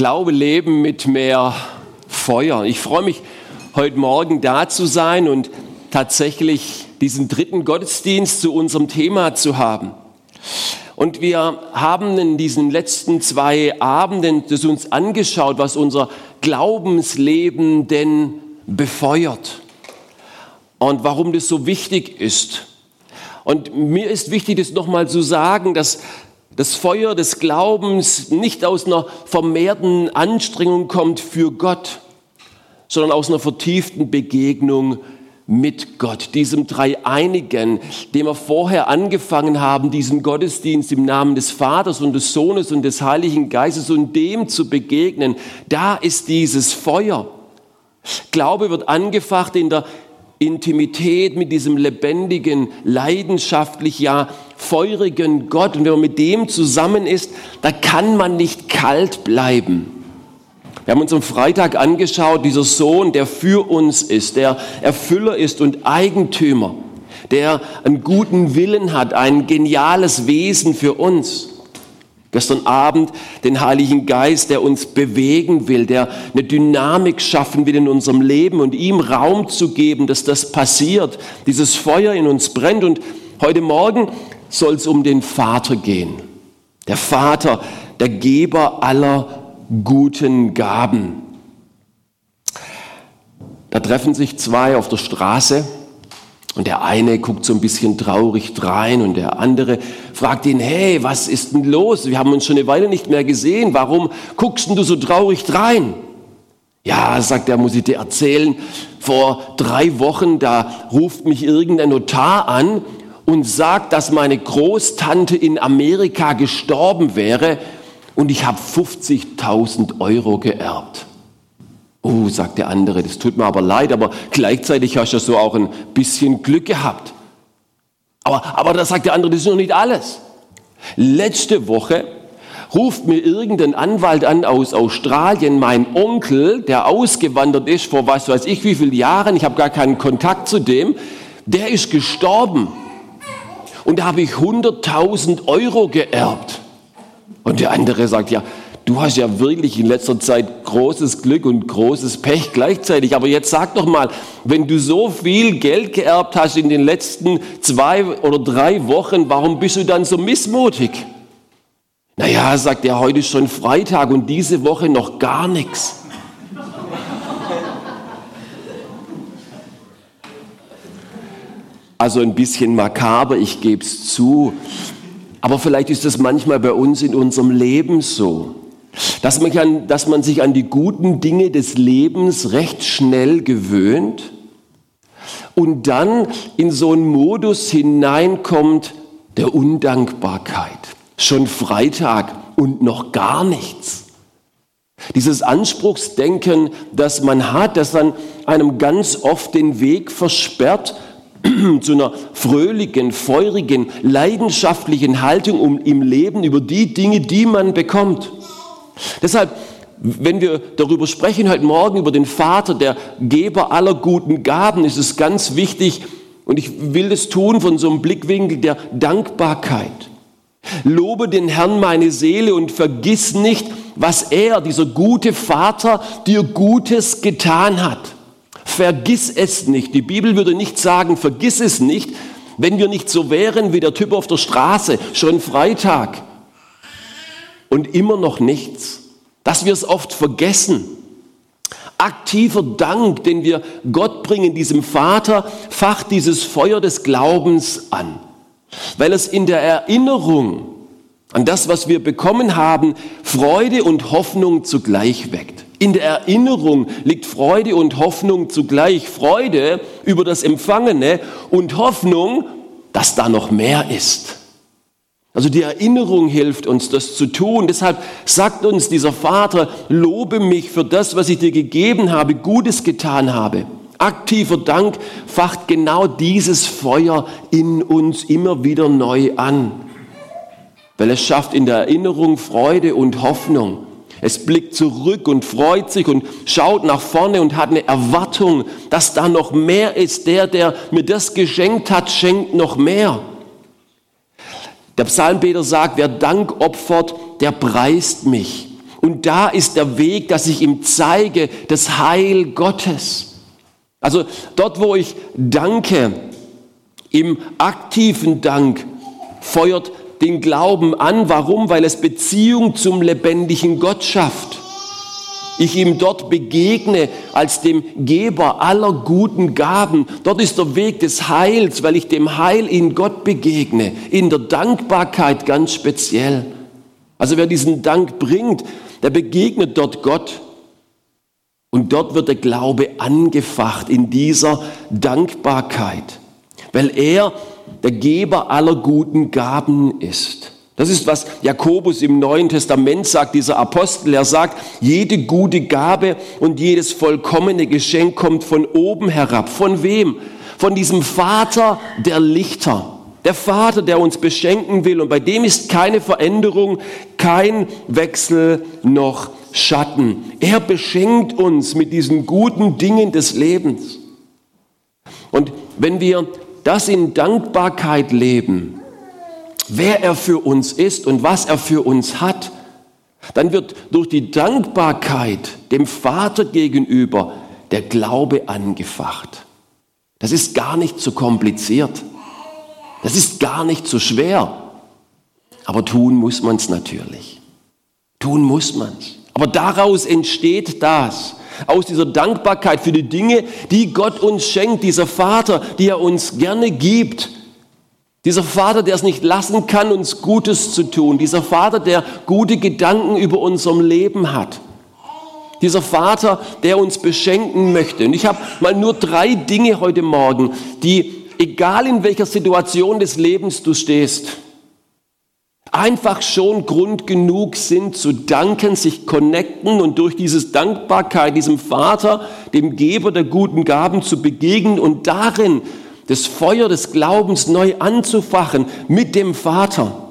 Glaube leben mit mehr Feuer. Ich freue mich, heute Morgen da zu sein und tatsächlich diesen dritten Gottesdienst zu unserem Thema zu haben. Und wir haben in diesen letzten zwei Abenden das uns angeschaut, was unser Glaubensleben denn befeuert und warum das so wichtig ist. Und mir ist wichtig, das nochmal zu sagen, dass das Feuer des Glaubens nicht aus einer vermehrten Anstrengung kommt für Gott, sondern aus einer vertieften Begegnung mit Gott, diesem Dreieinigen, dem wir vorher angefangen haben, diesen Gottesdienst im Namen des Vaters und des Sohnes und des Heiligen Geistes und dem zu begegnen. Da ist dieses Feuer. Glaube wird angefacht in der Intimität mit diesem lebendigen, leidenschaftlich, ja, feurigen Gott. Und wenn man mit dem zusammen ist, da kann man nicht kalt bleiben. Wir haben uns am Freitag angeschaut, dieser Sohn, der für uns ist, der Erfüller ist und Eigentümer, der einen guten Willen hat, ein geniales Wesen für uns. Gestern Abend den Heiligen Geist, der uns bewegen will, der eine Dynamik schaffen will in unserem Leben und ihm Raum zu geben, dass das passiert, dieses Feuer in uns brennt. Und heute Morgen soll es um den Vater gehen. Der Vater, der Geber aller guten Gaben. Da treffen sich zwei auf der Straße und der eine guckt so ein bisschen traurig rein und der andere fragt ihn, hey, was ist denn los? Wir haben uns schon eine Weile nicht mehr gesehen. Warum guckst du so traurig rein? Ja, sagt er, muss ich dir erzählen. Vor drei Wochen, da ruft mich irgendein Notar an und sagt, dass meine Großtante in Amerika gestorben wäre und ich habe 50.000 Euro geerbt. Oh, sagt der andere, das tut mir aber leid, aber gleichzeitig hast du so auch ein bisschen Glück gehabt. Aber, aber da sagt der andere, das ist noch nicht alles. Letzte Woche ruft mir irgendein Anwalt an aus Australien, mein Onkel, der ausgewandert ist vor was weiß ich wie vielen Jahren, ich habe gar keinen Kontakt zu dem, der ist gestorben. Und da habe ich 100.000 Euro geerbt. Und der andere sagt, ja, du hast ja wirklich in letzter Zeit großes Glück und großes Pech gleichzeitig. Aber jetzt sag doch mal, wenn du so viel Geld geerbt hast in den letzten zwei oder drei Wochen, warum bist du dann so missmutig? Naja, sagt er, heute ist schon Freitag und diese Woche noch gar nichts. Also ein bisschen makaber, ich gebe es zu. Aber vielleicht ist es manchmal bei uns in unserem Leben so. Dass man, kann, dass man sich an die guten Dinge des Lebens recht schnell gewöhnt und dann in so einen Modus hineinkommt der Undankbarkeit. Schon Freitag und noch gar nichts. Dieses Anspruchsdenken, das man hat, das dann einem ganz oft den Weg versperrt zu einer fröhlichen, feurigen, leidenschaftlichen Haltung im Leben über die Dinge, die man bekommt. Deshalb, wenn wir darüber sprechen heute Morgen, über den Vater, der Geber aller guten Gaben, ist es ganz wichtig, und ich will das tun von so einem Blickwinkel der Dankbarkeit. Lobe den Herrn meine Seele und vergiss nicht, was er, dieser gute Vater, dir Gutes getan hat. Vergiss es nicht. Die Bibel würde nicht sagen, vergiss es nicht, wenn wir nicht so wären wie der Typ auf der Straße, schon Freitag und immer noch nichts, dass wir es oft vergessen. Aktiver Dank, den wir Gott bringen, diesem Vater, facht dieses Feuer des Glaubens an, weil es in der Erinnerung an das, was wir bekommen haben, Freude und Hoffnung zugleich weckt. In der Erinnerung liegt Freude und Hoffnung zugleich. Freude über das Empfangene und Hoffnung, dass da noch mehr ist. Also die Erinnerung hilft uns, das zu tun. Deshalb sagt uns dieser Vater, lobe mich für das, was ich dir gegeben habe, Gutes getan habe. Aktiver Dank facht genau dieses Feuer in uns immer wieder neu an, weil es schafft in der Erinnerung Freude und Hoffnung. Es blickt zurück und freut sich und schaut nach vorne und hat eine Erwartung, dass da noch mehr ist. Der, der mir das geschenkt hat, schenkt noch mehr. Der Psalmbeter sagt, wer Dank opfert, der preist mich. Und da ist der Weg, dass ich ihm zeige, das Heil Gottes. Also dort, wo ich danke, im aktiven Dank feuert den Glauben an. Warum? Weil es Beziehung zum lebendigen Gott schafft. Ich ihm dort begegne als dem Geber aller guten Gaben. Dort ist der Weg des Heils, weil ich dem Heil in Gott begegne, in der Dankbarkeit ganz speziell. Also wer diesen Dank bringt, der begegnet dort Gott. Und dort wird der Glaube angefacht in dieser Dankbarkeit, weil er der Geber aller guten Gaben ist. Das ist, was Jakobus im Neuen Testament sagt, dieser Apostel. Er sagt, jede gute Gabe und jedes vollkommene Geschenk kommt von oben herab. Von wem? Von diesem Vater der Lichter. Der Vater, der uns beschenken will. Und bei dem ist keine Veränderung, kein Wechsel noch Schatten. Er beschenkt uns mit diesen guten Dingen des Lebens. Und wenn wir das in Dankbarkeit leben, wer er für uns ist und was er für uns hat, dann wird durch die Dankbarkeit dem Vater gegenüber der Glaube angefacht. Das ist gar nicht so kompliziert. Das ist gar nicht so schwer. Aber tun muss man es natürlich. Tun muss man es. Aber daraus entsteht das. Aus dieser Dankbarkeit für die Dinge, die Gott uns schenkt, dieser Vater, die er uns gerne gibt. Dieser Vater, der es nicht lassen kann, uns Gutes zu tun. Dieser Vater, der gute Gedanken über unserem Leben hat. Dieser Vater, der uns beschenken möchte. Und ich habe mal nur drei Dinge heute Morgen, die, egal in welcher Situation des Lebens du stehst, einfach schon Grund genug sind zu danken, sich connecten und durch dieses Dankbarkeit diesem Vater, dem Geber der guten Gaben zu begegnen und darin das Feuer des Glaubens neu anzufachen mit dem Vater.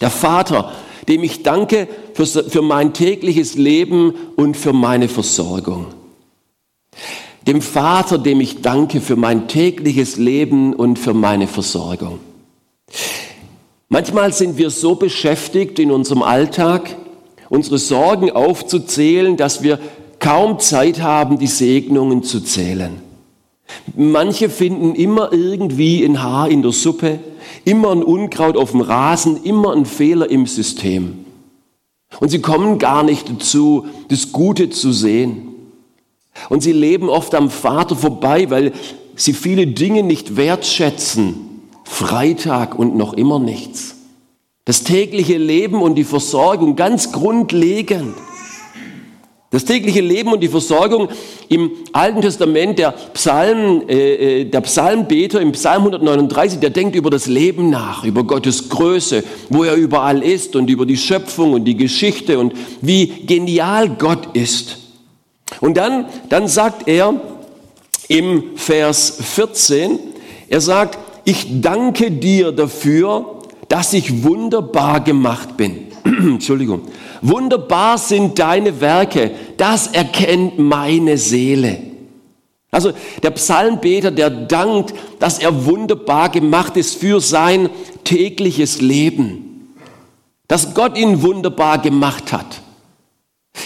Der Vater, dem ich danke für, für mein tägliches Leben und für meine Versorgung. Dem Vater, dem ich danke für mein tägliches Leben und für meine Versorgung. Manchmal sind wir so beschäftigt in unserem Alltag, unsere Sorgen aufzuzählen, dass wir kaum Zeit haben, die Segnungen zu zählen. Manche finden immer irgendwie ein Haar in der Suppe, immer ein Unkraut auf dem Rasen, immer ein Fehler im System. Und sie kommen gar nicht dazu, das Gute zu sehen. Und sie leben oft am Vater vorbei, weil sie viele Dinge nicht wertschätzen Freitag und noch immer nichts. Das tägliche Leben und die Versorgung ganz grundlegend. Das tägliche Leben und die Versorgung im Alten Testament, der, Psalm, äh, äh der Psalmbeter im Psalm 139, der denkt über das Leben nach, über Gottes Größe, wo er überall ist und über die Schöpfung und die Geschichte und wie genial Gott ist. Und dann, dann sagt er im Vers 14, er sagt, ich danke dir dafür, dass ich wunderbar gemacht bin. Entschuldigung. Wunderbar sind deine Werke, das erkennt meine Seele. Also der Psalmbeter, der dankt, dass er wunderbar gemacht ist für sein tägliches Leben. Dass Gott ihn wunderbar gemacht hat.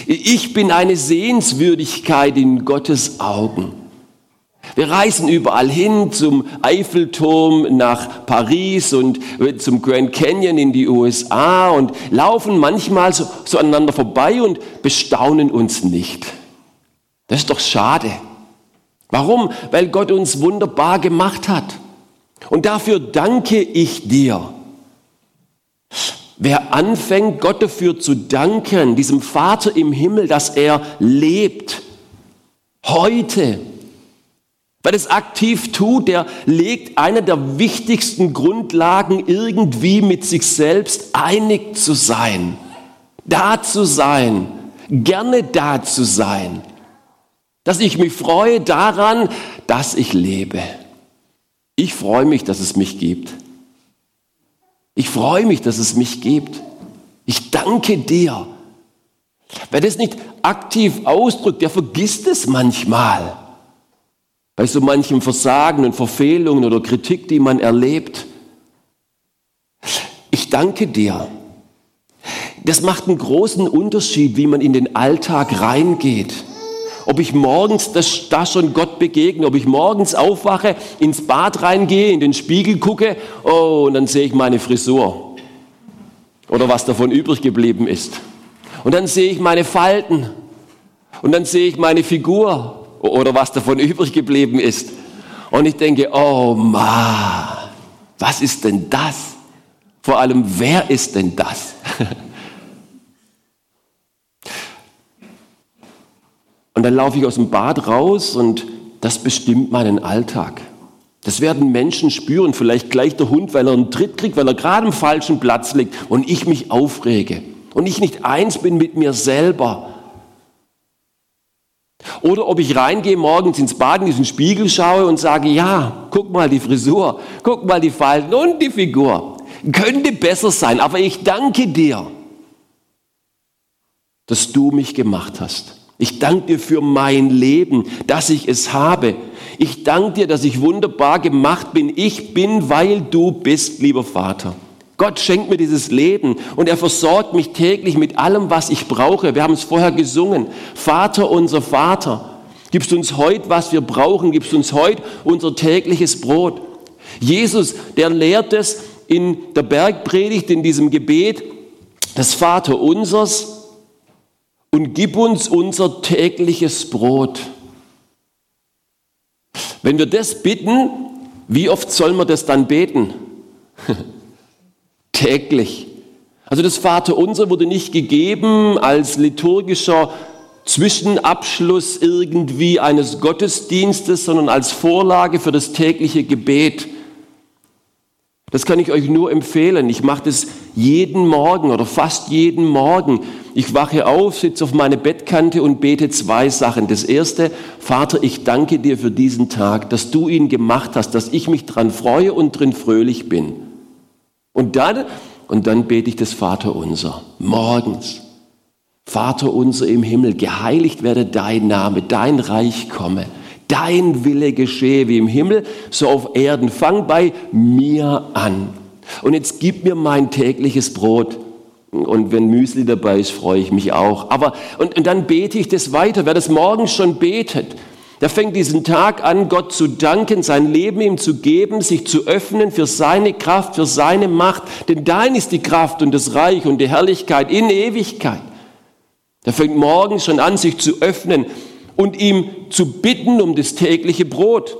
Ich bin eine Sehenswürdigkeit in Gottes Augen. Wir reisen überall hin zum Eiffelturm nach Paris und zum Grand Canyon in die USA und laufen manchmal so, so aneinander vorbei und bestaunen uns nicht. Das ist doch schade. Warum? Weil Gott uns wunderbar gemacht hat. Und dafür danke ich dir. Wer anfängt, Gott dafür zu danken, diesem Vater im Himmel, dass er lebt, heute, weil es aktiv tut, der legt eine der wichtigsten Grundlagen, irgendwie mit sich selbst einig zu sein, da zu sein, gerne da zu sein, dass ich mich freue daran, dass ich lebe. Ich freue mich, dass es mich gibt. Ich freue mich, dass es mich gibt. Ich danke dir. Wer das nicht aktiv ausdrückt, der vergisst es manchmal bei so manchem Versagen und Verfehlungen oder Kritik, die man erlebt. Ich danke dir. Das macht einen großen Unterschied, wie man in den Alltag reingeht. Ob ich morgens das, da schon Gott begegne, ob ich morgens aufwache, ins Bad reingehe, in den Spiegel gucke, oh, und dann sehe ich meine Frisur oder was davon übrig geblieben ist. Und dann sehe ich meine Falten und dann sehe ich meine Figur oder was davon übrig geblieben ist. Und ich denke, oh Mann, was ist denn das? Vor allem, wer ist denn das? Und dann laufe ich aus dem Bad raus und das bestimmt meinen Alltag. Das werden Menschen spüren, vielleicht gleich der Hund, weil er einen Tritt kriegt, weil er gerade am falschen Platz liegt und ich mich aufrege und ich nicht eins bin mit mir selber. Oder ob ich reingehe morgens ins Bad, in diesen Spiegel schaue und sage, ja, guck mal die Frisur, guck mal die Falten und die Figur. Könnte besser sein, aber ich danke dir, dass du mich gemacht hast. Ich danke dir für mein Leben, dass ich es habe. Ich danke dir, dass ich wunderbar gemacht bin. Ich bin, weil du bist, lieber Vater. Gott schenkt mir dieses Leben und er versorgt mich täglich mit allem, was ich brauche. Wir haben es vorher gesungen. Vater, unser Vater, gibst uns heute, was wir brauchen, gibst uns heute unser tägliches Brot. Jesus, der lehrt es in der Bergpredigt, in diesem Gebet des Vater unsers, und gib uns unser tägliches Brot. Wenn wir das bitten, wie oft sollen wir das dann beten? Täglich. Also das Vaterunser wurde nicht gegeben als liturgischer Zwischenabschluss irgendwie eines Gottesdienstes, sondern als Vorlage für das tägliche Gebet. Das kann ich euch nur empfehlen. Ich mache das jeden Morgen oder fast jeden Morgen. Ich wache auf, sitze auf meine Bettkante und bete zwei Sachen. Das erste, Vater, ich danke dir für diesen Tag, dass du ihn gemacht hast, dass ich mich dran freue und drin fröhlich bin. Und dann, und dann bete ich das Vater unser. Morgens. Vater unser im Himmel, geheiligt werde dein Name, dein Reich komme dein Wille geschehe wie im Himmel, so auf Erden. Fang bei mir an. Und jetzt gib mir mein tägliches Brot. Und wenn Müsli dabei ist, freue ich mich auch. Aber, und, und dann bete ich das weiter. Wer das morgens schon betet, der fängt diesen Tag an, Gott zu danken, sein Leben ihm zu geben, sich zu öffnen für seine Kraft, für seine Macht. Denn dein ist die Kraft und das Reich und die Herrlichkeit in Ewigkeit. Der fängt morgens schon an, sich zu öffnen und ihm zu bitten um das tägliche Brot.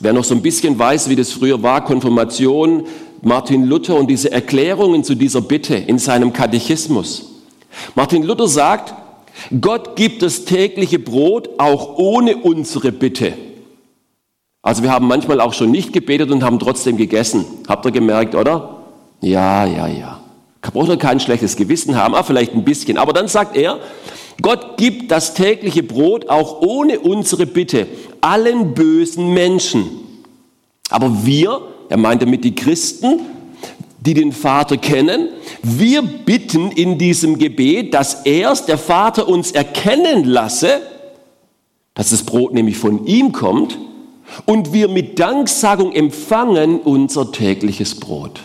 Wer noch so ein bisschen weiß, wie das früher war, Konfirmation, Martin Luther und diese Erklärungen zu dieser Bitte in seinem Katechismus. Martin Luther sagt, Gott gibt das tägliche Brot auch ohne unsere Bitte. Also wir haben manchmal auch schon nicht gebetet und haben trotzdem gegessen. Habt ihr gemerkt, oder? Ja, ja, ja. Braucht er kein schlechtes Gewissen haben, ah, vielleicht ein bisschen. Aber dann sagt er, Gott gibt das tägliche Brot auch ohne unsere Bitte allen bösen Menschen. Aber wir, er meint damit die Christen, die den Vater kennen, wir bitten in diesem Gebet, dass erst der Vater uns erkennen lasse, dass das Brot nämlich von ihm kommt und wir mit Danksagung empfangen unser tägliches Brot.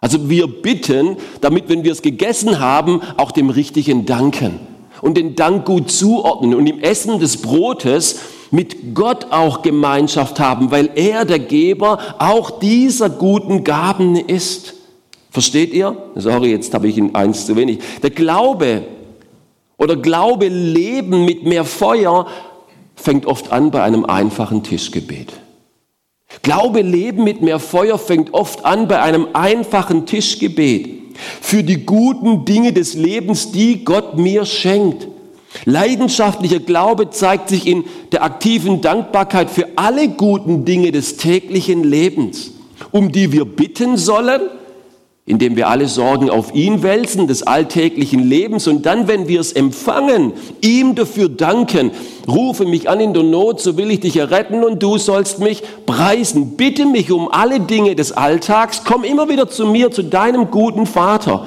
Also wir bitten, damit, wenn wir es gegessen haben, auch dem Richtigen danken und den Dank gut zuordnen und im Essen des Brotes mit Gott auch Gemeinschaft haben, weil er der Geber auch dieser guten Gaben ist. Versteht ihr? Sorry, jetzt habe ich eins zu wenig. Der Glaube oder Glaube leben mit mehr Feuer fängt oft an bei einem einfachen Tischgebet. Glaube leben mit mehr Feuer fängt oft an bei einem einfachen Tischgebet für die guten Dinge des Lebens, die Gott mir schenkt. Leidenschaftlicher Glaube zeigt sich in der aktiven Dankbarkeit für alle guten Dinge des täglichen Lebens, um die wir bitten sollen indem wir alle Sorgen auf ihn wälzen, des alltäglichen Lebens und dann, wenn wir es empfangen, ihm dafür danken, rufe mich an in der Not, so will ich dich erretten und du sollst mich preisen. Bitte mich um alle Dinge des Alltags, komm immer wieder zu mir, zu deinem guten Vater.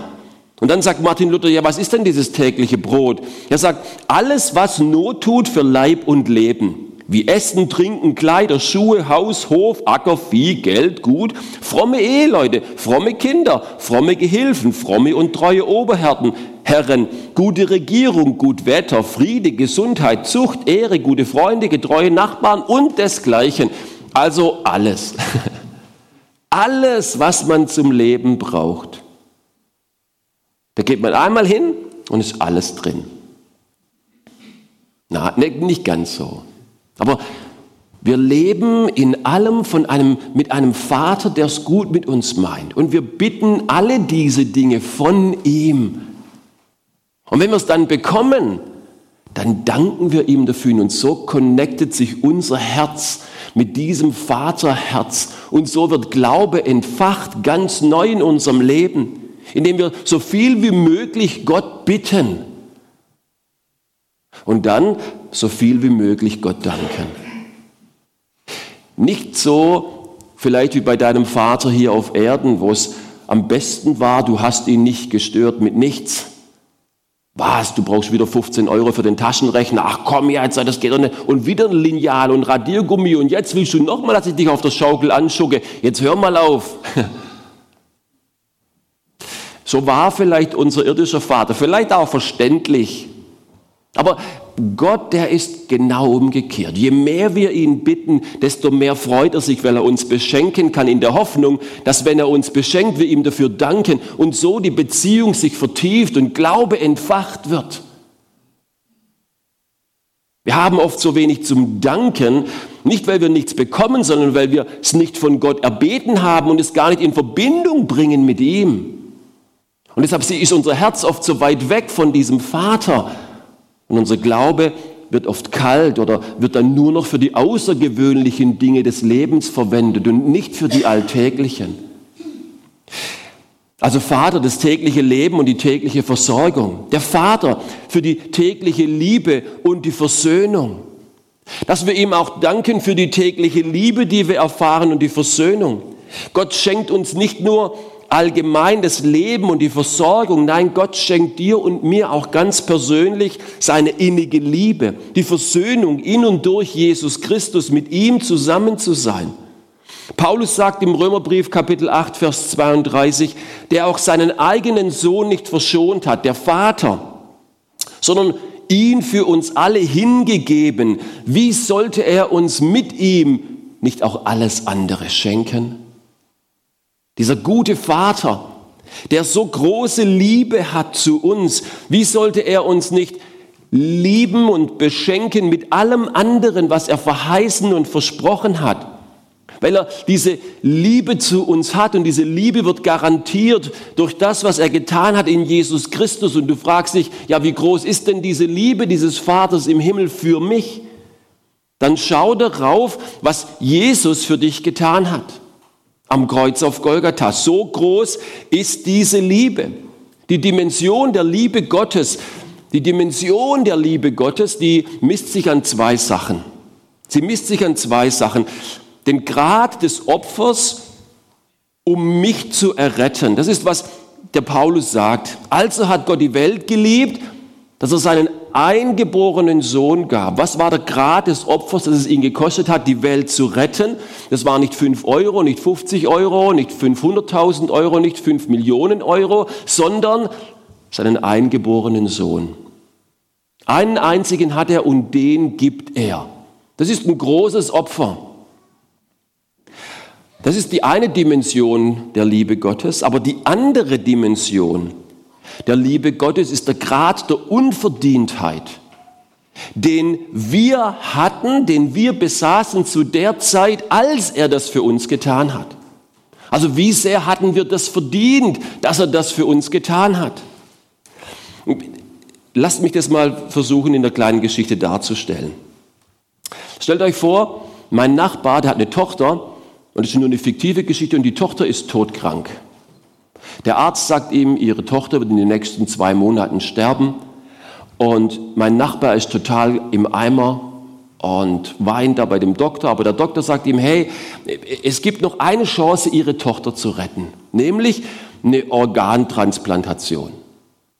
Und dann sagt Martin Luther, ja, was ist denn dieses tägliche Brot? Er sagt, alles, was Not tut für Leib und Leben, wie Essen, Trinken, Kleider, Schuhe, Haus, Hof, Acker, Vieh, Geld, Gut, fromme Eheleute, fromme Kinder, fromme Gehilfen, fromme und treue Oberherren, Herren, gute Regierung, gut Wetter, Friede, Gesundheit, Zucht, Ehre, gute Freunde, getreue Nachbarn und desgleichen. Also alles. alles, was man zum Leben braucht. Da geht man einmal hin und ist alles drin. Na, nicht ganz so. Aber wir leben in allem von einem, mit einem Vater, der es gut mit uns meint. Und wir bitten alle diese Dinge von ihm. Und wenn wir es dann bekommen, dann danken wir ihm dafür. Und so connectet sich unser Herz mit diesem Vaterherz. Und so wird Glaube entfacht, ganz neu in unserem Leben, indem wir so viel wie möglich Gott bitten. Und dann so viel wie möglich Gott danken. Nicht so vielleicht wie bei deinem Vater hier auf Erden, wo es am besten war, du hast ihn nicht gestört mit nichts. Was, du brauchst wieder 15 Euro für den Taschenrechner? Ach komm ja, jetzt sei das geht. Und wieder ein Lineal und Radiergummi und jetzt willst du nochmal, dass ich dich auf der Schaukel anschucke. Jetzt hör mal auf. So war vielleicht unser irdischer Vater, vielleicht auch verständlich. Aber Gott, der ist genau umgekehrt. Je mehr wir ihn bitten, desto mehr freut er sich, weil er uns beschenken kann, in der Hoffnung, dass wenn er uns beschenkt, wir ihm dafür danken und so die Beziehung sich vertieft und Glaube entfacht wird. Wir haben oft so wenig zum Danken, nicht weil wir nichts bekommen, sondern weil wir es nicht von Gott erbeten haben und es gar nicht in Verbindung bringen mit ihm. Und deshalb ist unser Herz oft so weit weg von diesem Vater, und unser Glaube wird oft kalt oder wird dann nur noch für die außergewöhnlichen Dinge des Lebens verwendet und nicht für die alltäglichen. Also Vater, das tägliche Leben und die tägliche Versorgung. Der Vater für die tägliche Liebe und die Versöhnung. Dass wir ihm auch danken für die tägliche Liebe, die wir erfahren und die Versöhnung. Gott schenkt uns nicht nur allgemein das Leben und die Versorgung. Nein, Gott schenkt dir und mir auch ganz persönlich seine innige Liebe, die Versöhnung in und durch Jesus Christus, mit ihm zusammen zu sein. Paulus sagt im Römerbrief Kapitel 8, Vers 32, der auch seinen eigenen Sohn nicht verschont hat, der Vater, sondern ihn für uns alle hingegeben. Wie sollte er uns mit ihm nicht auch alles andere schenken? Dieser gute Vater, der so große Liebe hat zu uns, wie sollte er uns nicht lieben und beschenken mit allem anderen, was er verheißen und versprochen hat? Weil er diese Liebe zu uns hat und diese Liebe wird garantiert durch das, was er getan hat in Jesus Christus. Und du fragst dich, ja, wie groß ist denn diese Liebe dieses Vaters im Himmel für mich? Dann schau darauf, was Jesus für dich getan hat am Kreuz auf Golgatha. So groß ist diese Liebe. Die Dimension der Liebe Gottes, die Dimension der Liebe Gottes, die misst sich an zwei Sachen. Sie misst sich an zwei Sachen. Den Grad des Opfers, um mich zu erretten. Das ist, was der Paulus sagt. Also hat Gott die Welt geliebt, dass er seinen eingeborenen Sohn gab. Was war der Grad des Opfers, das es ihn gekostet hat, die Welt zu retten? Das war nicht 5 Euro, nicht 50 Euro, nicht 500.000 Euro, nicht 5 Millionen Euro, sondern seinen eingeborenen Sohn. Einen einzigen hat er und den gibt er. Das ist ein großes Opfer. Das ist die eine Dimension der Liebe Gottes, aber die andere Dimension der Liebe Gottes ist der Grad der Unverdientheit, den wir hatten, den wir besaßen zu der Zeit, als er das für uns getan hat. Also wie sehr hatten wir das verdient, dass er das für uns getan hat? Lasst mich das mal versuchen in der kleinen Geschichte darzustellen. Stellt euch vor, mein Nachbar, der hat eine Tochter und es ist nur eine fiktive Geschichte und die Tochter ist todkrank. Der Arzt sagt ihm, ihre Tochter wird in den nächsten zwei Monaten sterben. Und mein Nachbar ist total im Eimer und weint da bei dem Doktor. Aber der Doktor sagt ihm, hey, es gibt noch eine Chance, ihre Tochter zu retten, nämlich eine Organtransplantation.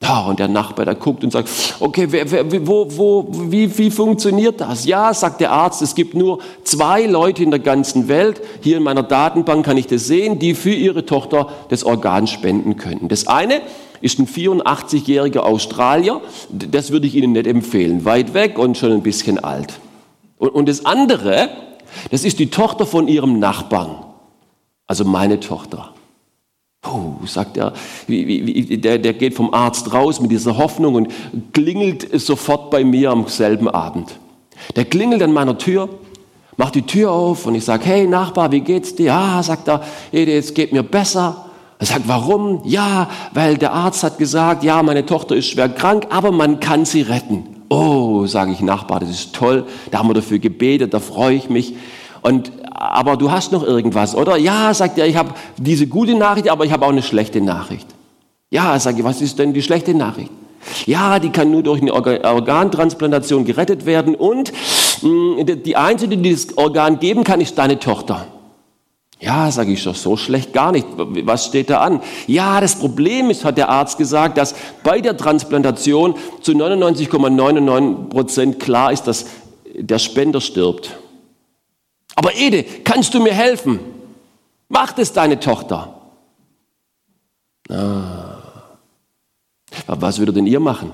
Ja, und der Nachbar, der guckt und sagt, okay, wer, wer, wo, wo, wie, wie funktioniert das? Ja, sagt der Arzt, es gibt nur zwei Leute in der ganzen Welt, hier in meiner Datenbank kann ich das sehen, die für ihre Tochter das Organ spenden können. Das eine ist ein 84-jähriger Australier, das würde ich Ihnen nicht empfehlen, weit weg und schon ein bisschen alt. Und, und das andere, das ist die Tochter von Ihrem Nachbarn, also meine Tochter. Oh, sagt er, wie, wie, der, der geht vom Arzt raus mit dieser Hoffnung und klingelt sofort bei mir am selben Abend. Der klingelt an meiner Tür, macht die Tür auf und ich sage, hey Nachbar, wie geht's dir? Ja, sagt er, es geht mir besser. Er sagt, warum? Ja, weil der Arzt hat gesagt, ja, meine Tochter ist schwer krank, aber man kann sie retten. Oh, sage ich, Nachbar, das ist toll, da haben wir dafür gebetet, da freue ich mich. Und, aber du hast noch irgendwas, oder? Ja, sagt er, ich habe diese gute Nachricht, aber ich habe auch eine schlechte Nachricht. Ja, sage ich, was ist denn die schlechte Nachricht? Ja, die kann nur durch eine Organtransplantation gerettet werden und mm, die Einzige, die das Organ geben kann, ist deine Tochter. Ja, sage ich doch, so schlecht gar nicht. Was steht da an? Ja, das Problem ist, hat der Arzt gesagt, dass bei der Transplantation zu 99,99 Prozent klar ist, dass der Spender stirbt. Aber Ede, kannst du mir helfen? Macht es deine Tochter. Ah. Was würde denn ihr machen?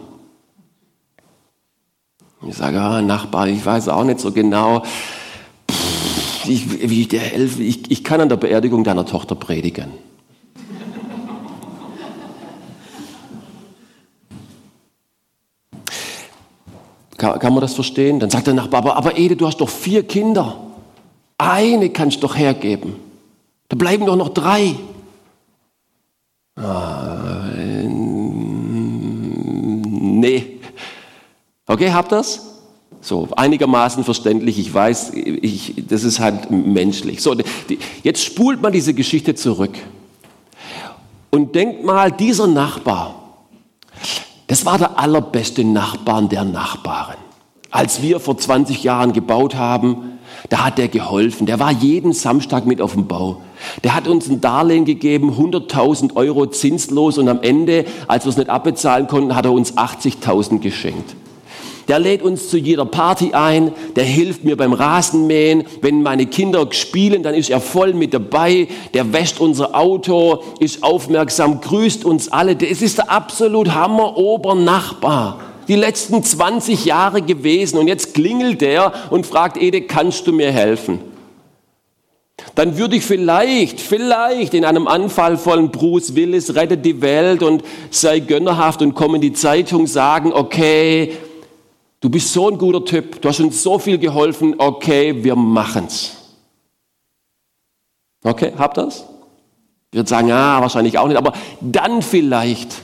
Ich sage, ah, Nachbar, ich weiß auch nicht so genau. Pff, ich, ich dir helfe, ich, ich kann an der Beerdigung deiner Tochter predigen. Kann, kann man das verstehen? Dann sagt der Nachbar, aber, aber Ede, du hast doch vier Kinder. Eine kannst du doch hergeben. Da bleiben doch noch drei. Ah, nee. Okay, habt das? So, einigermaßen verständlich. Ich weiß, ich, das ist halt menschlich. So, die, jetzt spult man diese Geschichte zurück. Und denkt mal, dieser Nachbar, das war der allerbeste Nachbar der Nachbarn. Als wir vor 20 Jahren gebaut haben, da hat er geholfen. Der war jeden Samstag mit auf dem Bau. Der hat uns ein Darlehen gegeben, 100.000 Euro zinslos und am Ende, als wir es nicht abbezahlen konnten, hat er uns 80.000 geschenkt. Der lädt uns zu jeder Party ein, der hilft mir beim Rasenmähen. Wenn meine Kinder spielen, dann ist er voll mit dabei. Der wäscht unser Auto, ist aufmerksam, grüßt uns alle. Es ist der absolut Hammer Obernachbar die letzten 20 Jahre gewesen und jetzt klingelt der und fragt, Ede, kannst du mir helfen? Dann würde ich vielleicht, vielleicht in einem Anfall von Bruce Willis rettet die Welt und sei gönnerhaft und komm in die Zeitung sagen, okay, du bist so ein guter Typ, du hast uns so viel geholfen, okay, wir machen's. Okay, habt das? Ich würde sagen, ja, wahrscheinlich auch nicht, aber dann vielleicht.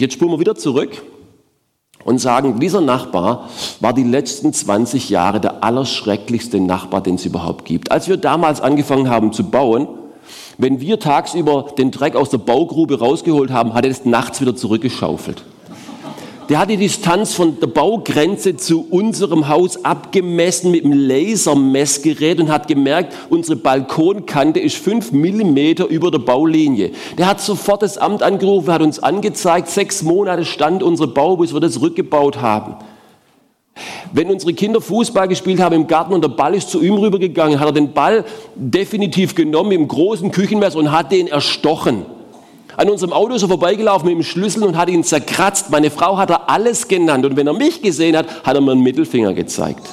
Jetzt spulen wir wieder zurück und sagen, dieser Nachbar war die letzten 20 Jahre der allerschrecklichste Nachbar, den es überhaupt gibt. Als wir damals angefangen haben zu bauen, wenn wir tagsüber den Dreck aus der Baugrube rausgeholt haben, hat er es nachts wieder zurückgeschaufelt. Der hat die Distanz von der Baugrenze zu unserem Haus abgemessen mit einem Lasermessgerät und hat gemerkt, unsere Balkonkante ist fünf Millimeter über der Baulinie. Der hat sofort das Amt angerufen, hat uns angezeigt, sechs Monate stand unsere Bau, bis wir das rückgebaut haben. Wenn unsere Kinder Fußball gespielt haben im Garten und der Ball ist zu ihm rübergegangen, hat er den Ball definitiv genommen im großen Küchenmesser und hat den erstochen an unserem Auto so vorbeigelaufen mit dem Schlüssel und hat ihn zerkratzt. Meine Frau hat er alles genannt. Und wenn er mich gesehen hat, hat er mir einen Mittelfinger gezeigt.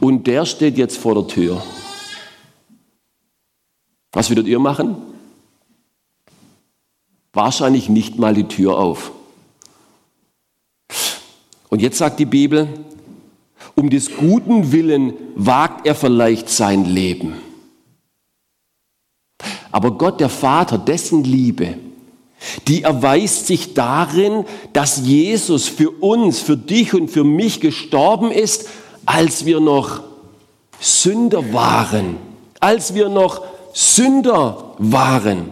Und der steht jetzt vor der Tür. Was würdet ihr machen? Wahrscheinlich nicht mal die Tür auf. Und jetzt sagt die Bibel, um des guten Willen wagt er vielleicht sein Leben. Aber Gott, der Vater, dessen Liebe, die erweist sich darin, dass Jesus für uns, für dich und für mich gestorben ist, als wir noch Sünder waren. Als wir noch Sünder waren.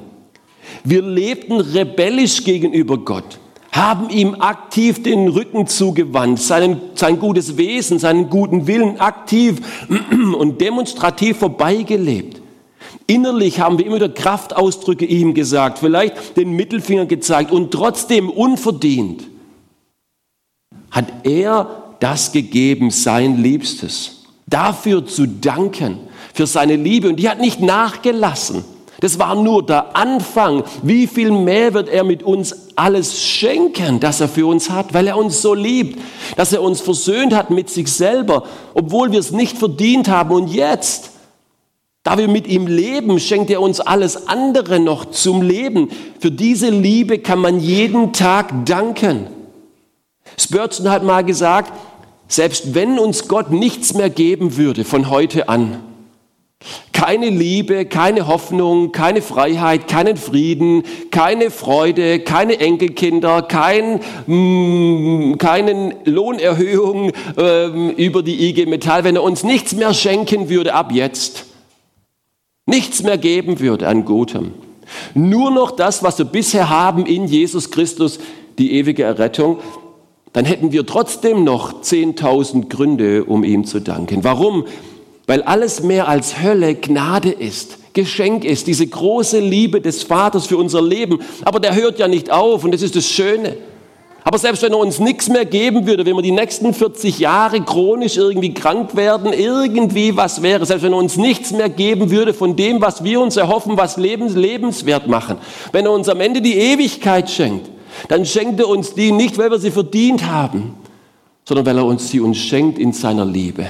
Wir lebten rebellisch gegenüber Gott, haben ihm aktiv den Rücken zugewandt, seinen, sein gutes Wesen, seinen guten Willen aktiv und demonstrativ vorbeigelebt. Innerlich haben wir immer wieder Kraftausdrücke ihm gesagt, vielleicht den Mittelfinger gezeigt und trotzdem unverdient hat er das gegeben, sein Liebstes, dafür zu danken, für seine Liebe. Und die hat nicht nachgelassen. Das war nur der Anfang. Wie viel mehr wird er mit uns alles schenken, das er für uns hat, weil er uns so liebt, dass er uns versöhnt hat mit sich selber, obwohl wir es nicht verdient haben. Und jetzt, da wir mit ihm leben, schenkt er uns alles andere noch zum Leben. Für diese Liebe kann man jeden Tag danken. Spurgeon hat mal gesagt, selbst wenn uns Gott nichts mehr geben würde von heute an, keine Liebe, keine Hoffnung, keine Freiheit, keinen Frieden, keine Freude, keine Enkelkinder, kein, mm, keinen Lohnerhöhung äh, über die IG Metall, wenn er uns nichts mehr schenken würde ab jetzt, nichts mehr geben würde an Gutem. Nur noch das, was wir bisher haben in Jesus Christus, die ewige Errettung, dann hätten wir trotzdem noch 10.000 Gründe, um ihm zu danken. Warum? Weil alles mehr als Hölle Gnade ist, Geschenk ist, diese große Liebe des Vaters für unser Leben. Aber der hört ja nicht auf und das ist das Schöne. Aber selbst wenn er uns nichts mehr geben würde, wenn wir die nächsten 40 Jahre chronisch irgendwie krank werden, irgendwie was wäre, selbst wenn er uns nichts mehr geben würde von dem, was wir uns erhoffen, was lebens, lebenswert machen, wenn er uns am Ende die Ewigkeit schenkt, dann schenkt er uns die nicht, weil wir sie verdient haben, sondern weil er uns sie uns schenkt in seiner Liebe.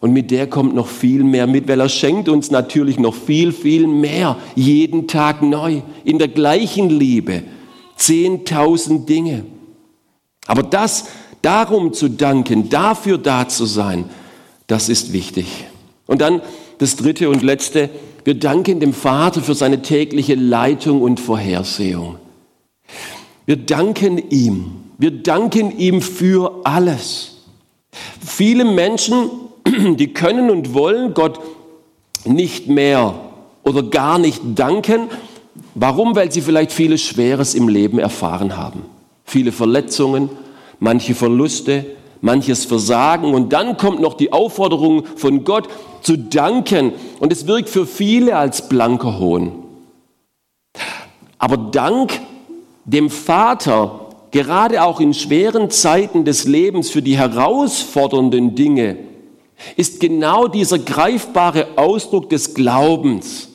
Und mit der kommt noch viel mehr mit, weil er schenkt uns natürlich noch viel, viel mehr, jeden Tag neu, in der gleichen Liebe, zehntausend Dinge. Aber das, darum zu danken, dafür da zu sein, das ist wichtig. Und dann das dritte und letzte, wir danken dem Vater für seine tägliche Leitung und Vorhersehung. Wir danken ihm. Wir danken ihm für alles. Viele Menschen, die können und wollen Gott nicht mehr oder gar nicht danken. Warum? Weil sie vielleicht vieles Schweres im Leben erfahren haben. Viele Verletzungen, manche Verluste, manches Versagen. Und dann kommt noch die Aufforderung von Gott zu danken. Und es wirkt für viele als blanker Hohn. Aber Dank dem Vater gerade auch in schweren Zeiten des Lebens für die herausfordernden Dinge ist genau dieser greifbare Ausdruck des Glaubens,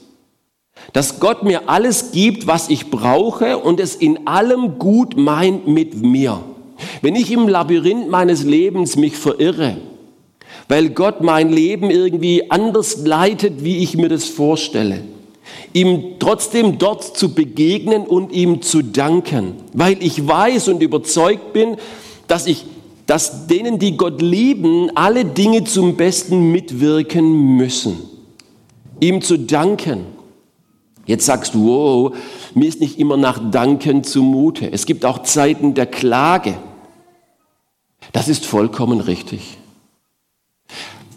dass Gott mir alles gibt, was ich brauche und es in allem gut meint mit mir. Wenn ich im Labyrinth meines Lebens mich verirre, weil Gott mein Leben irgendwie anders leitet, wie ich mir das vorstelle, ihm trotzdem dort zu begegnen und ihm zu danken, weil ich weiß und überzeugt bin, dass ich dass denen, die Gott lieben, alle Dinge zum Besten mitwirken müssen. Ihm zu danken. Jetzt sagst du, wow, mir ist nicht immer nach Danken zumute. Es gibt auch Zeiten der Klage. Das ist vollkommen richtig.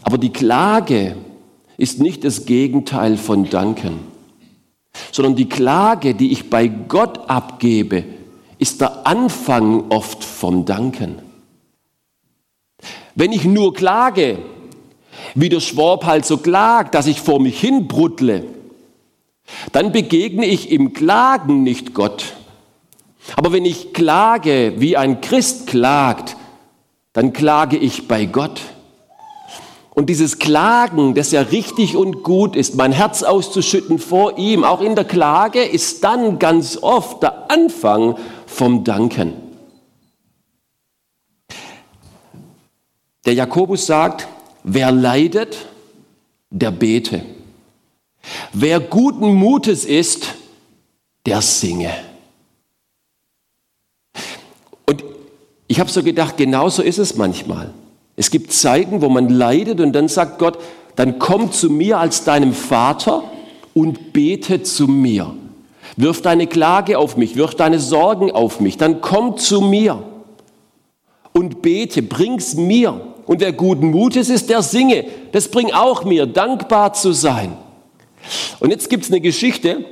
Aber die Klage ist nicht das Gegenteil von Danken sondern die Klage, die ich bei Gott abgebe, ist der Anfang oft vom Danken. Wenn ich nur klage, wie der Schwab halt so klagt, dass ich vor mich hin bruttle, dann begegne ich im Klagen nicht Gott. Aber wenn ich klage, wie ein Christ klagt, dann klage ich bei Gott. Und dieses Klagen, das ja richtig und gut ist, mein Herz auszuschütten vor ihm, auch in der Klage, ist dann ganz oft der Anfang vom Danken. Der Jakobus sagt, wer leidet, der bete. Wer guten Mutes ist, der singe. Und ich habe so gedacht, genauso ist es manchmal. Es gibt Zeiten, wo man leidet und dann sagt Gott, dann komm zu mir als deinem Vater und bete zu mir. Wirf deine Klage auf mich, wirf deine Sorgen auf mich, dann komm zu mir und bete, bring's mir. Und wer guten Mutes ist, der singe. Das bringt auch mir, dankbar zu sein. Und jetzt gibt's eine Geschichte,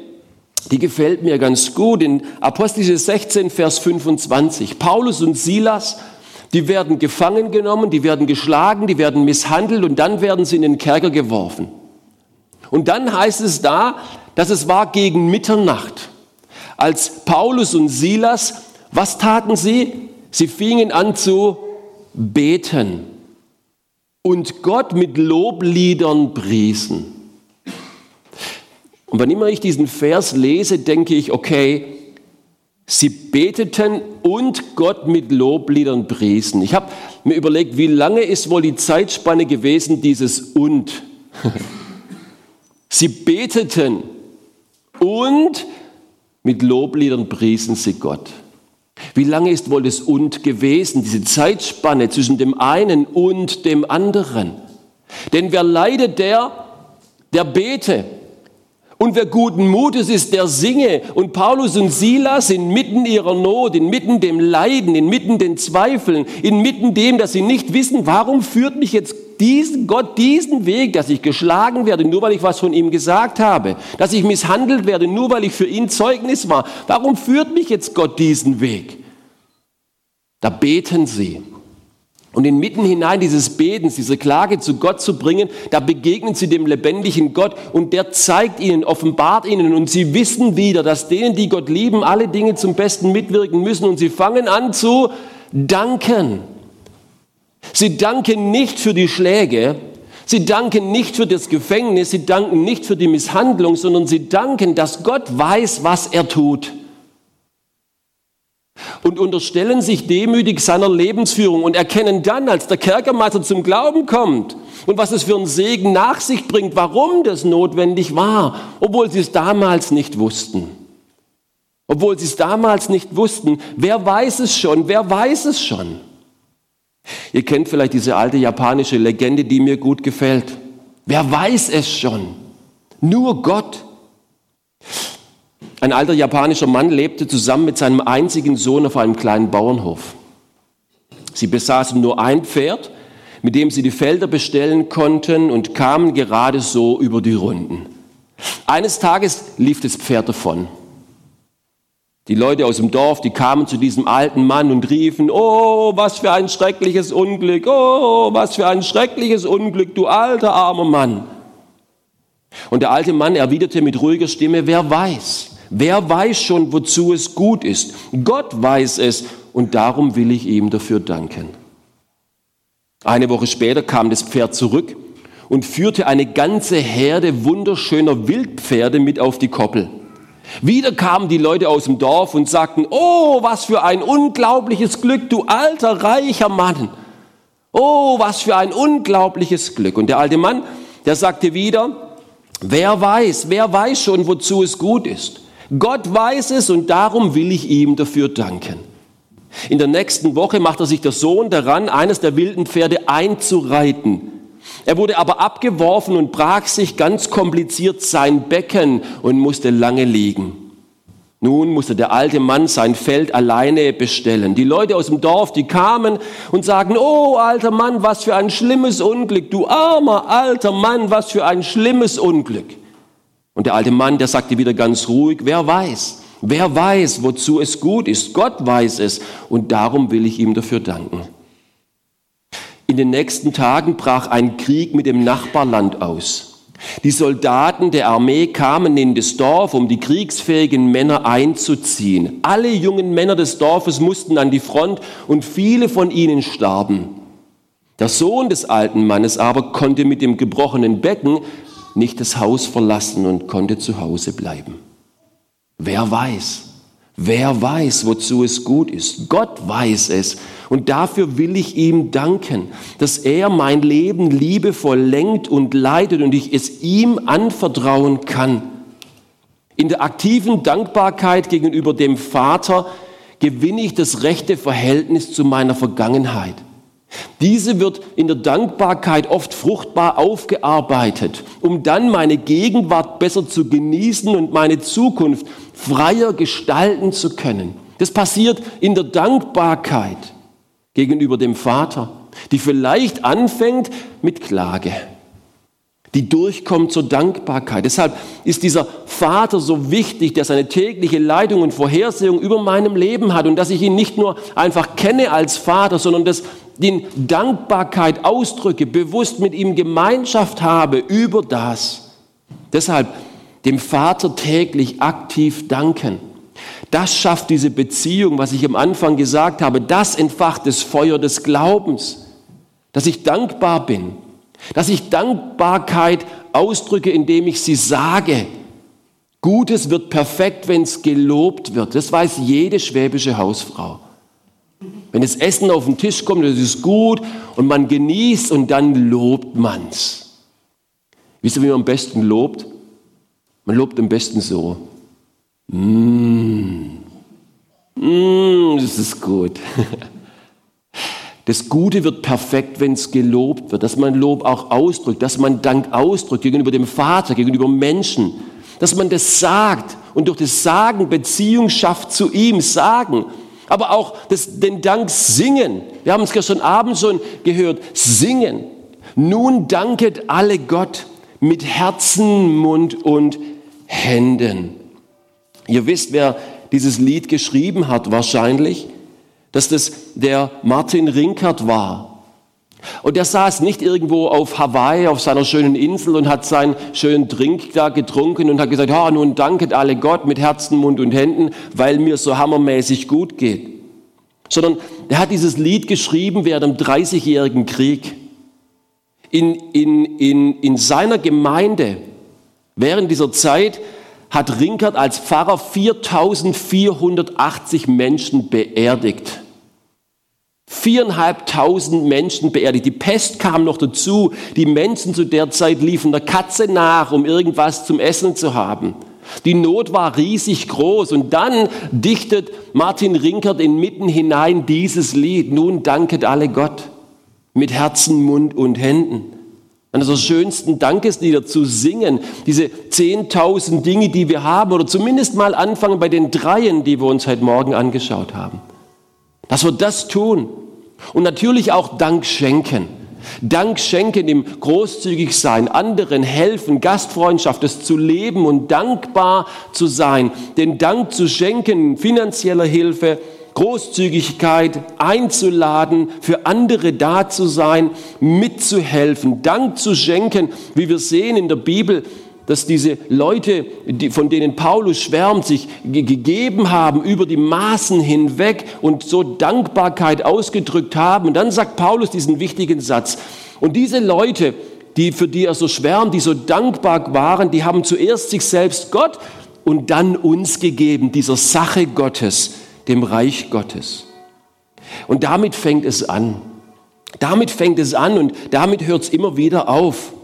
die gefällt mir ganz gut in Apostelgeschichte 16, Vers 25. Paulus und Silas die werden gefangen genommen, die werden geschlagen, die werden misshandelt und dann werden sie in den Kerker geworfen. Und dann heißt es da, dass es war gegen Mitternacht, als Paulus und Silas, was taten sie? Sie fingen an zu beten und Gott mit Lobliedern priesen. Und wann immer ich diesen Vers lese, denke ich, okay, sie beteten und Gott mit Lobliedern priesen. Ich habe mir überlegt, wie lange ist wohl die Zeitspanne gewesen, dieses und. sie beteten und mit Lobliedern priesen sie Gott. Wie lange ist wohl das und gewesen, diese Zeitspanne zwischen dem einen und dem anderen? Denn wer leidet, der, der bete. Und wer guten Mutes ist, der singe. Und Paulus und Silas inmitten ihrer Not, inmitten dem Leiden, inmitten den Zweifeln, inmitten dem, dass sie nicht wissen, warum führt mich jetzt diesen, Gott diesen Weg, dass ich geschlagen werde, nur weil ich was von ihm gesagt habe, dass ich misshandelt werde, nur weil ich für ihn Zeugnis war. Warum führt mich jetzt Gott diesen Weg? Da beten sie. Und inmitten hinein dieses Betens, diese Klage zu Gott zu bringen, da begegnen sie dem lebendigen Gott und der zeigt ihnen, offenbart ihnen und sie wissen wieder, dass denen, die Gott lieben, alle Dinge zum Besten mitwirken müssen und sie fangen an zu danken. Sie danken nicht für die Schläge, sie danken nicht für das Gefängnis, sie danken nicht für die Misshandlung, sondern sie danken, dass Gott weiß, was er tut und unterstellen sich demütig seiner Lebensführung und erkennen dann, als der Kerkermeister zum Glauben kommt und was es für einen Segen nach sich bringt, warum das notwendig war, obwohl sie es damals nicht wussten. Obwohl sie es damals nicht wussten. Wer weiß es schon? Wer weiß es schon? Ihr kennt vielleicht diese alte japanische Legende, die mir gut gefällt. Wer weiß es schon? Nur Gott. Ein alter japanischer Mann lebte zusammen mit seinem einzigen Sohn auf einem kleinen Bauernhof. Sie besaßen nur ein Pferd, mit dem sie die Felder bestellen konnten und kamen gerade so über die Runden. Eines Tages lief das Pferd davon. Die Leute aus dem Dorf, die kamen zu diesem alten Mann und riefen, oh, was für ein schreckliches Unglück, oh, was für ein schreckliches Unglück, du alter armer Mann. Und der alte Mann erwiderte mit ruhiger Stimme, wer weiß, Wer weiß schon, wozu es gut ist? Gott weiß es und darum will ich ihm dafür danken. Eine Woche später kam das Pferd zurück und führte eine ganze Herde wunderschöner Wildpferde mit auf die Koppel. Wieder kamen die Leute aus dem Dorf und sagten, oh, was für ein unglaubliches Glück, du alter, reicher Mann. Oh, was für ein unglaubliches Glück. Und der alte Mann, der sagte wieder, wer weiß, wer weiß schon, wozu es gut ist. Gott weiß es und darum will ich ihm dafür danken. In der nächsten Woche macht er sich der Sohn daran, eines der wilden Pferde einzureiten. Er wurde aber abgeworfen und brach sich ganz kompliziert sein Becken und musste lange liegen. Nun musste der alte Mann sein Feld alleine bestellen. Die Leute aus dem Dorf, die kamen und sagten, oh alter Mann, was für ein schlimmes Unglück, du armer alter Mann, was für ein schlimmes Unglück. Und der alte Mann, der sagte wieder ganz ruhig, wer weiß, wer weiß, wozu es gut ist. Gott weiß es und darum will ich ihm dafür danken. In den nächsten Tagen brach ein Krieg mit dem Nachbarland aus. Die Soldaten der Armee kamen in das Dorf, um die kriegsfähigen Männer einzuziehen. Alle jungen Männer des Dorfes mussten an die Front und viele von ihnen starben. Der Sohn des alten Mannes aber konnte mit dem gebrochenen Becken nicht das Haus verlassen und konnte zu Hause bleiben. Wer weiß, wer weiß, wozu es gut ist. Gott weiß es. Und dafür will ich ihm danken, dass er mein Leben liebevoll lenkt und leitet und ich es ihm anvertrauen kann. In der aktiven Dankbarkeit gegenüber dem Vater gewinne ich das rechte Verhältnis zu meiner Vergangenheit. Diese wird in der Dankbarkeit oft fruchtbar aufgearbeitet, um dann meine Gegenwart besser zu genießen und meine Zukunft freier gestalten zu können. Das passiert in der Dankbarkeit gegenüber dem Vater, die vielleicht anfängt mit Klage die durchkommt zur Dankbarkeit. Deshalb ist dieser Vater so wichtig, der seine tägliche Leitung und Vorhersehung über meinem Leben hat und dass ich ihn nicht nur einfach kenne als Vater, sondern dass die Dankbarkeit ausdrücke, bewusst mit ihm Gemeinschaft habe über das. Deshalb dem Vater täglich aktiv danken. Das schafft diese Beziehung, was ich am Anfang gesagt habe. Das entfacht das Feuer des Glaubens, dass ich dankbar bin, dass ich Dankbarkeit ausdrücke, indem ich sie sage. Gutes wird perfekt, wenn es gelobt wird. Das weiß jede schwäbische Hausfrau. Wenn das Essen auf den Tisch kommt, das ist gut und man genießt und dann lobt man's. Wisst ihr, wie man am besten lobt? Man lobt am besten so. Mmh. Mmh, das ist gut. Das Gute wird perfekt, wenn es gelobt wird, dass man Lob auch ausdrückt, dass man Dank ausdrückt gegenüber dem Vater, gegenüber Menschen, dass man das sagt und durch das Sagen Beziehung schafft zu ihm, sagen, aber auch das, den Dank singen. Wir haben es gestern Abend schon gehört, singen. Nun danket alle Gott mit Herzen, Mund und Händen. Ihr wisst, wer dieses Lied geschrieben hat, wahrscheinlich, dass das der Martin Rinkert war. Und er saß nicht irgendwo auf Hawaii, auf seiner schönen Insel und hat seinen schönen Trink da getrunken und hat gesagt, ja, nun danket alle Gott mit Herzen, Mund und Händen, weil mir so hammermäßig gut geht. Sondern er hat dieses Lied geschrieben während dem 30-jährigen Krieg. In, in, in, in seiner Gemeinde während dieser Zeit hat Rinkert als Pfarrer 4480 Menschen beerdigt. Viereinhalbtausend Menschen beerdigt. Die Pest kam noch dazu. Die Menschen zu der Zeit liefen der Katze nach, um irgendwas zum Essen zu haben. Die Not war riesig groß. Und dann dichtet Martin Rinkert inmitten hinein dieses Lied. Nun danket alle Gott mit Herzen, Mund und Händen. Eines der schönsten Dankeslieder zu singen, diese 10.000 Dinge, die wir haben, oder zumindest mal anfangen bei den dreien, die wir uns heute Morgen angeschaut haben. Dass wir das tun und natürlich auch Dank schenken. Dank schenken im großzügig sein, anderen helfen, Gastfreundschaft, es zu leben und dankbar zu sein, den Dank zu schenken, finanzieller Hilfe, Großzügigkeit einzuladen, für andere da zu sein, mitzuhelfen, Dank zu schenken, wie wir sehen in der Bibel, dass diese Leute, die, von denen Paulus schwärmt, sich gegeben haben über die Maßen hinweg und so Dankbarkeit ausgedrückt haben. Und dann sagt Paulus diesen wichtigen Satz. Und diese Leute, die, für die er so schwärmt, die so dankbar waren, die haben zuerst sich selbst Gott und dann uns gegeben, dieser Sache Gottes dem Reich Gottes. Und damit fängt es an. Damit fängt es an und damit hört es immer wieder auf,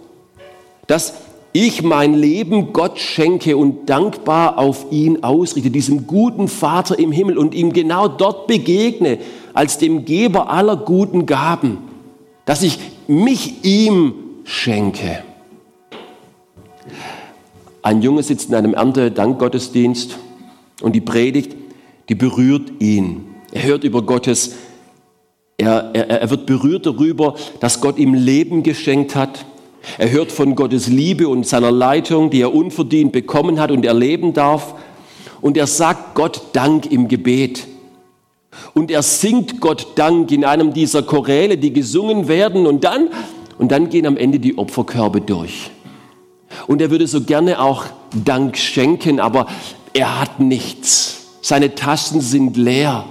dass ich mein Leben Gott schenke und dankbar auf ihn ausrichte, diesem guten Vater im Himmel und ihm genau dort begegne, als dem Geber aller guten Gaben, dass ich mich ihm schenke. Ein Junge sitzt in einem Erntedankgottesdienst und die Predigt die berührt ihn. Er hört über Gottes, er, er, er wird berührt darüber, dass Gott ihm Leben geschenkt hat. Er hört von Gottes Liebe und seiner Leitung, die er unverdient bekommen hat und erleben darf. Und er sagt Gott Dank im Gebet. Und er singt Gott Dank in einem dieser Choräle, die gesungen werden. Und dann, und dann gehen am Ende die Opferkörbe durch. Und er würde so gerne auch Dank schenken, aber er hat nichts. Seine Taschen sind leer.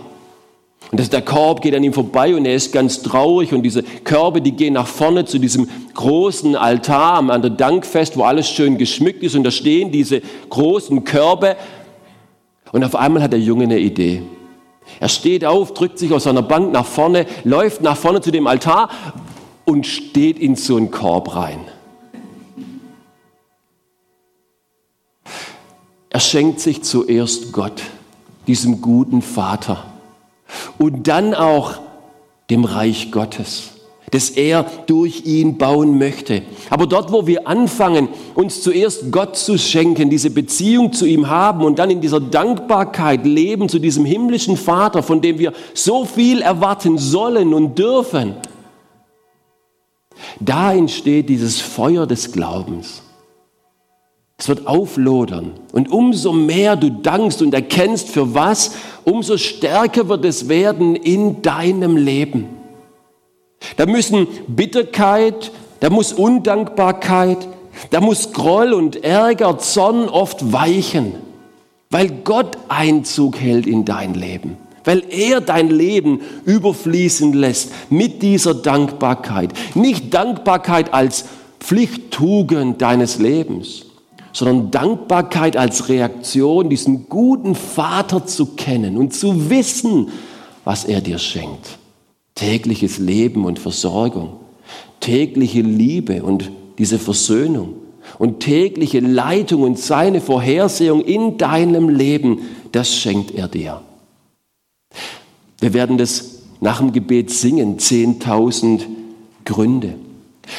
Und das, der Korb geht an ihm vorbei und er ist ganz traurig. Und diese Körbe, die gehen nach vorne zu diesem großen Altar an der Dankfest, wo alles schön geschmückt ist. Und da stehen diese großen Körbe. Und auf einmal hat der Junge eine Idee. Er steht auf, drückt sich aus seiner Bank nach vorne, läuft nach vorne zu dem Altar und steht in so einen Korb rein. Er schenkt sich zuerst Gott diesem guten Vater und dann auch dem Reich Gottes, das er durch ihn bauen möchte. Aber dort, wo wir anfangen, uns zuerst Gott zu schenken, diese Beziehung zu ihm haben und dann in dieser Dankbarkeit leben zu diesem himmlischen Vater, von dem wir so viel erwarten sollen und dürfen, da entsteht dieses Feuer des Glaubens. Es wird auflodern. Und umso mehr du dankst und erkennst für was, umso stärker wird es werden in deinem Leben. Da müssen Bitterkeit, da muss Undankbarkeit, Da muss Groll und Ärger, Zorn oft weichen, weil Gott Einzug hält in dein Leben, weil er dein Leben überfließen lässt mit dieser Dankbarkeit. Nicht Dankbarkeit als Pflichttugend deines Lebens, sondern Dankbarkeit als Reaktion, diesen guten Vater zu kennen und zu wissen, was er dir schenkt. Tägliches Leben und Versorgung, tägliche Liebe und diese Versöhnung und tägliche Leitung und seine Vorhersehung in deinem Leben, das schenkt er dir. Wir werden das nach dem Gebet singen, 10.000 Gründe.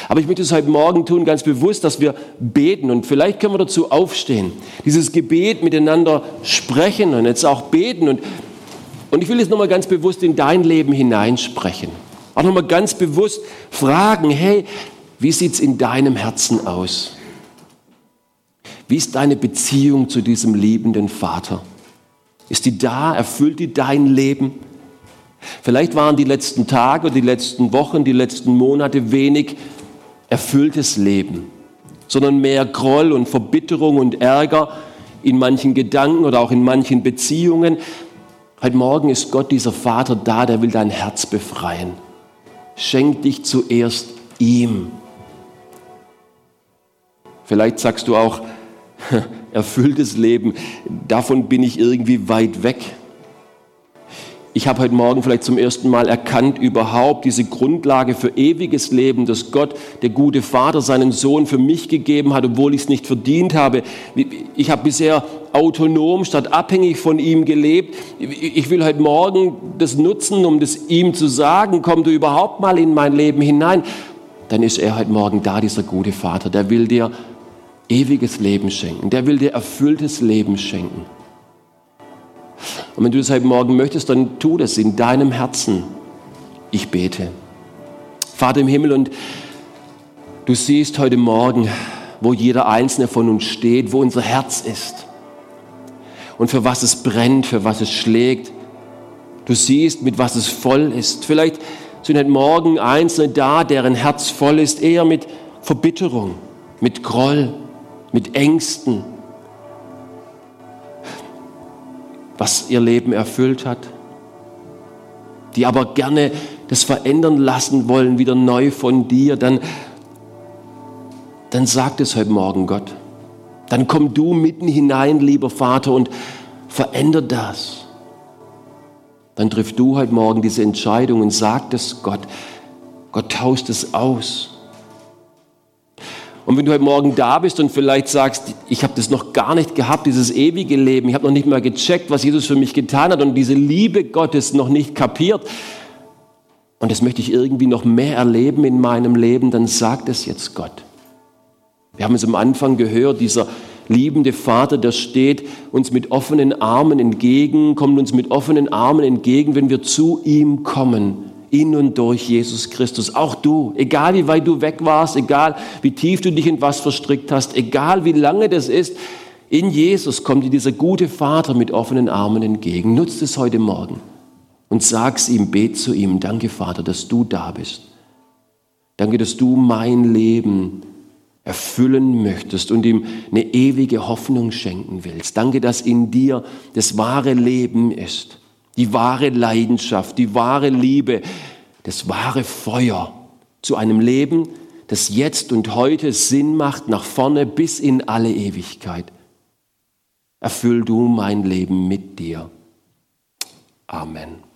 Aber ich möchte es heute Morgen tun, ganz bewusst, dass wir beten und vielleicht können wir dazu aufstehen, dieses Gebet miteinander sprechen und jetzt auch beten und, und ich will jetzt nochmal ganz bewusst in dein Leben hineinsprechen. Auch nochmal ganz bewusst fragen, hey, wie sieht es in deinem Herzen aus? Wie ist deine Beziehung zu diesem liebenden Vater? Ist die da? Erfüllt die dein Leben? Vielleicht waren die letzten Tage, die letzten Wochen, die letzten Monate wenig erfülltes Leben, sondern mehr Groll und Verbitterung und Ärger in manchen Gedanken oder auch in manchen Beziehungen. Heute Morgen ist Gott, dieser Vater, da, der will dein Herz befreien. Schenk dich zuerst ihm. Vielleicht sagst du auch, erfülltes Leben, davon bin ich irgendwie weit weg. Ich habe heute Morgen vielleicht zum ersten Mal erkannt, überhaupt diese Grundlage für ewiges Leben, dass Gott, der gute Vater, seinen Sohn für mich gegeben hat, obwohl ich es nicht verdient habe. Ich habe bisher autonom statt abhängig von ihm gelebt. Ich will heute Morgen das nutzen, um das ihm zu sagen, komm du überhaupt mal in mein Leben hinein. Dann ist er heute Morgen da, dieser gute Vater. Der will dir ewiges Leben schenken. Der will dir erfülltes Leben schenken. Und wenn du das heute Morgen möchtest, dann tu das in deinem Herzen. Ich bete. Vater im Himmel, und du siehst heute Morgen, wo jeder einzelne von uns steht, wo unser Herz ist und für was es brennt, für was es schlägt. Du siehst, mit was es voll ist. Vielleicht sind heute Morgen Einzelne da, deren Herz voll ist, eher mit Verbitterung, mit Groll, mit Ängsten, was ihr Leben erfüllt hat, die aber gerne das verändern lassen wollen, wieder neu von dir, dann, dann sagt es heute Morgen Gott. Dann komm du mitten hinein, lieber Vater, und veränder das. Dann triff du heute Morgen diese Entscheidung und sag es Gott. Gott tauscht es aus. Und wenn du heute Morgen da bist und vielleicht sagst, ich habe das noch gar nicht gehabt, dieses ewige Leben, ich habe noch nicht mal gecheckt, was Jesus für mich getan hat und diese Liebe Gottes noch nicht kapiert, und das möchte ich irgendwie noch mehr erleben in meinem Leben, dann sagt es jetzt Gott. Wir haben es am Anfang gehört, dieser liebende Vater, der steht uns mit offenen Armen entgegen, kommt uns mit offenen Armen entgegen, wenn wir zu ihm kommen in und durch Jesus Christus. Auch du, egal wie weit du weg warst, egal wie tief du dich in was verstrickt hast, egal wie lange das ist, in Jesus kommt dir dieser gute Vater mit offenen Armen entgegen. Nutzt es heute Morgen und sag's ihm, bet zu ihm, danke Vater, dass du da bist. Danke, dass du mein Leben erfüllen möchtest und ihm eine ewige Hoffnung schenken willst. Danke, dass in dir das wahre Leben ist die wahre Leidenschaft, die wahre Liebe, das wahre Feuer zu einem Leben, das jetzt und heute Sinn macht, nach vorne bis in alle Ewigkeit. Erfüll du mein Leben mit dir. Amen.